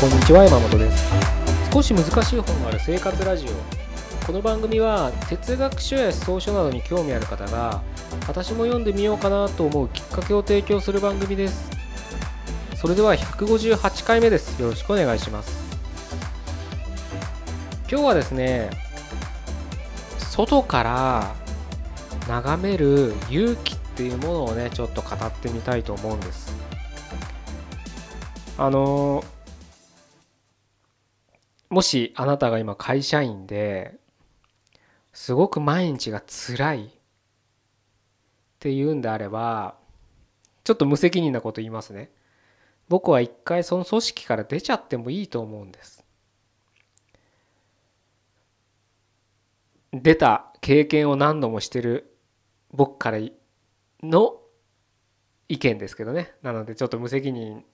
こんにちは山本です。少し難しい本がある生活ラジオ。この番組は哲学書や思想書などに興味ある方が私も読んでみようかなと思うきっかけを提供する番組です。それでは158回目です。よろしくお願いします。今日はですね外から眺める勇気っていうものをねちょっと語ってみたいと思うんです。あのもしあなたが今会社員ですごく毎日が辛いっていうんであればちょっと無責任なこと言いますね。僕は一回その組織から出ちゃってもいいと思うんです。出た経験を何度もしてる僕からの意見ですけどね。なのでちょっと無責任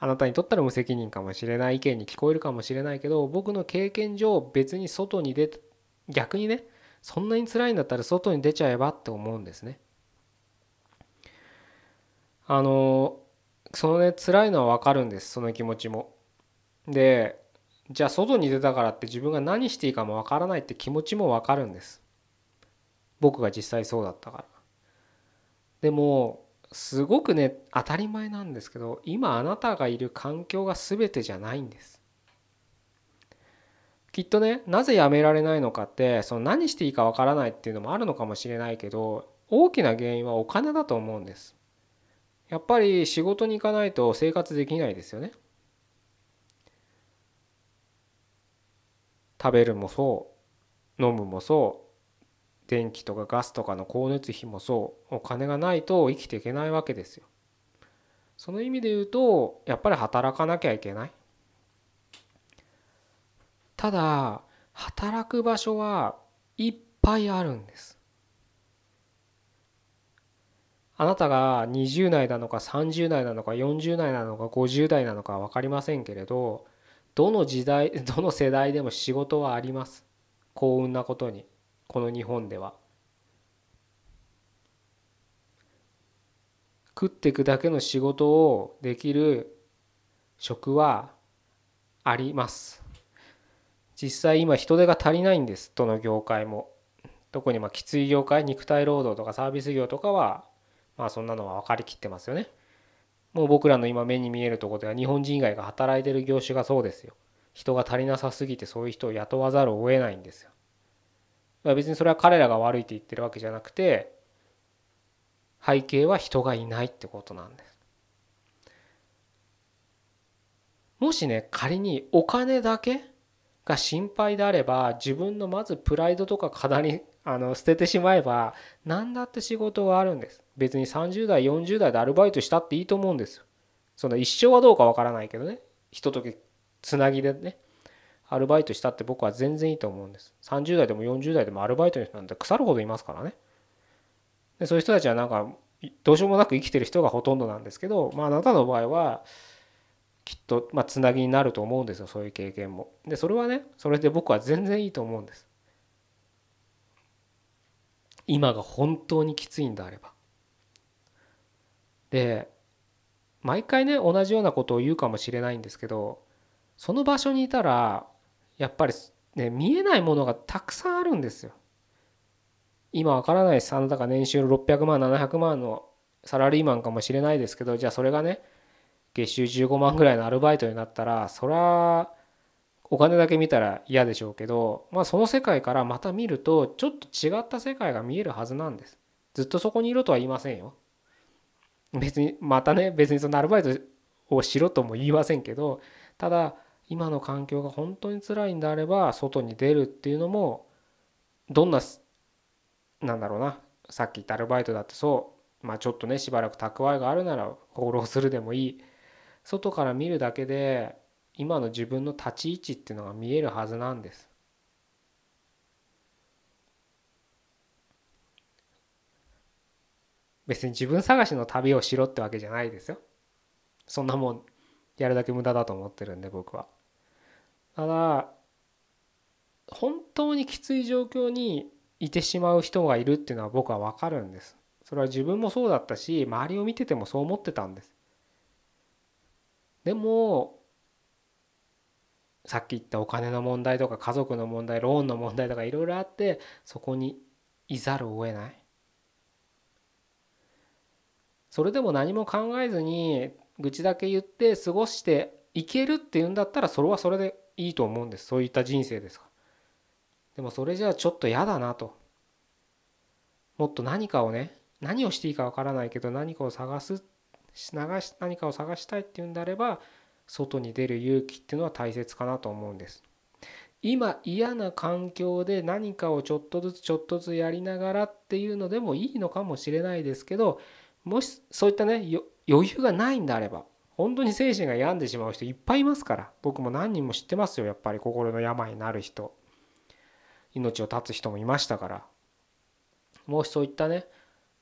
あなたにとったら無責任かもしれない意見に聞こえるかもしれないけど僕の経験上別に外に出逆にねそんなに辛いんだったら外に出ちゃえばって思うんですね。あのそのね辛いのは分かるんですその気持ちも。でじゃあ外に出たからって自分が何していいかもわからないって気持ちもわかるんです僕が実際そうだったからでもすごくね当たり前なんですけど今あなたがいる環境が全てじゃないんです。きっとねなぜやめられないのかってその何していいかわからないっていうのもあるのかもしれないけど大きな原因はお金だと思うんです。やっぱり仕事に行かないと生活できないですよね。食べるもそう飲むもそう電気とかガスとかの光熱費もそうお金がないと生きていけないわけですよ。その意味で言うとやっぱり働かなきゃいけない。ただ働く場所はいっぱいあるんです。あなたが20代なのか30代なのか40代なのか50代なのか分かりませんけれどどの時代 どの世代でも仕事はあります幸運なことにこの日本では。食っていくだけの仕事をできる職はあります。実際今人手が足りないんです。どの業界も。特にまあきつい業界肉体労働とかサービス業とかはまあそんなのは分かりきってますよね。もう僕らの今目に見えるとこでは日本人以外が働いてる業種がそうですよ。人が足りなさすぎてそういう人を雇わざるを得ないんですよ。別にそれは彼らが悪いって言ってるわけじゃなくて背景は人がいないってことなんです。もしね仮にお金だけが心配であれば自分のまずプライドとか課にあの捨ててしまえば何だって仕事はあるんです。別に30代40代でアルバイトしたっていいと思うんですよ。その一生はどうかわからないけどね。ひとときつなぎでね。アルバイトしたって僕は全然いいと思うんです。30代でも40代でもアルバイトの人なんて腐るほどいますからね。でそういう人たちはなんかどうしようもなく生きてる人がほとんどなんですけどまああなたの場合はきっとまあつなぎになると思うんですよそういう経験も。でそれはねそれで僕は全然いいと思うんです。今が本当にきついんであれば。で毎回ね同じようなことを言うかもしれないんですけどその場所にいたらやっぱりね見えないものがたくさんあるんですよ。今わからないですあなたが年収600万700万のサラリーマンかもしれないですけどじゃあそれがね月収15万ぐらいのアルバイトになったらそらお金だけ見たら嫌でしょうけど、まあ、その世界からまた見るとちょっと違った世界が見えるはずなんです。ずっとそこにいろとは言いませんよ。別にまたね別にそのアルバイトをしろとも言いませんけどただ今の環境が本当に辛いんであれば外に出るっていうのもどんななんだろうなさっき言ったアルバイトだってそうまあちょっとねしばらく蓄えがあるなら放浪するでもいい外から見るだけで今の自分の立ち位置っていうのが見えるはずなんです。別に自分探しの旅をしろってわけじゃないですよ。そんなもんやるだけ無駄だと思ってるんで僕は。ただ本当にきつい状況にいてしまう人がいるっていうのは僕は分かるんです。それは自分もそうだったし周りを見ててもそう思ってたんです。でもさっき言ったお金の問題とか家族の問題ローンの問題とかいろいろあってそこにいざるを得ないそれでも何も考えずに愚痴だけ言って過ごしていけるっていうんだったらそれはそれでいいと思うんです。そういった人生ですか。でもそれじゃあちょっと嫌だなと。もっと何かをね何をしていいかわからないけど何かを探す流し何かを探したいっていうんであれば外に出る勇気っていうのは大切かなと思うんです。今嫌な環境で何かをちょっとずつちょっとずつやりながらっていうのでもいいのかもしれないですけどもしそういったね余裕がないんであれば本当に精神が病んでしまう人いっぱいいますから。僕も何人も知ってますよ。やっぱり心の病になる人。命を絶つ人もいましたから。もしそういったね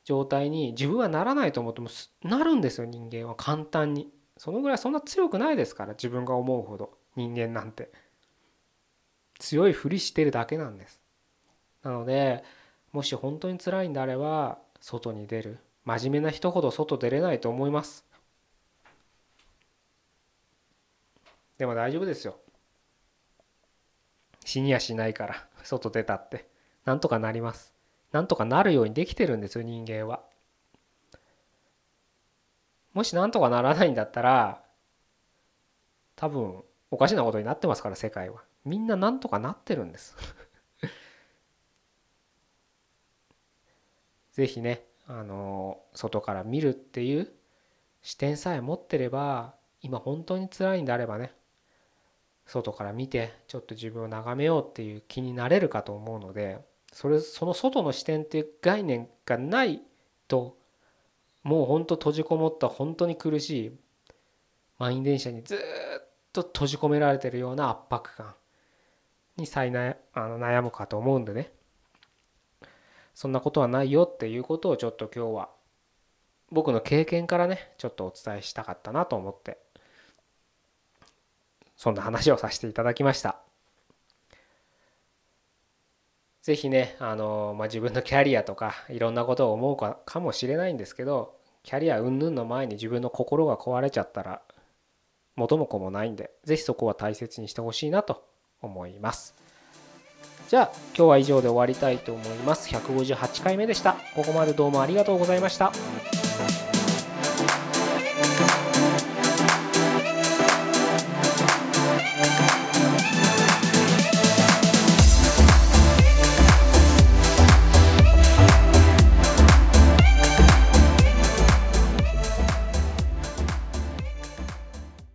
状態に自分はならないと思ってもなるんですよ人間は。簡単に。そのぐらいそんな強くないですから。自分が思うほど人間なんて。強いふりしてるだけなんです。なのでもし本当に辛いんであれば外に出る。真面目な人ほど外出れないと思います。でも大丈夫ですよ。死にやしないから外出たって。なんとかなります。なんとかなるようにできてるんですよ人間は。もしなんとかならないんだったら多分おかしなことになってますから世界は。みんななんとかなってるんです。ぜひねあの外から見るっていう視点さえ持ってれば今本当に辛いんであればね外から見てちょっと自分を眺めようっていう気になれるかと思うのでそれその外の視点っていう概念がないともう本当閉じこもった本当に苦しい満員電車にずっと閉じ込められてるような圧迫感に再なあの悩むかと思うんでね。そんなことはないよっていうことをちょっと今日は僕の経験からねちょっとお伝えしたかったなと思って。そんな話をさせていただきました。是非ねあの、まあ、自分のキャリアとかいろんなことを思うかかもしれないんですけどキャリア云々の前に自分の心が壊れちゃったら元も子もないんで是非そこは大切にしてほしいなと思います。じゃあ今日は以上で終わりたいと思います158回目でしたここまでどうもありがとうございました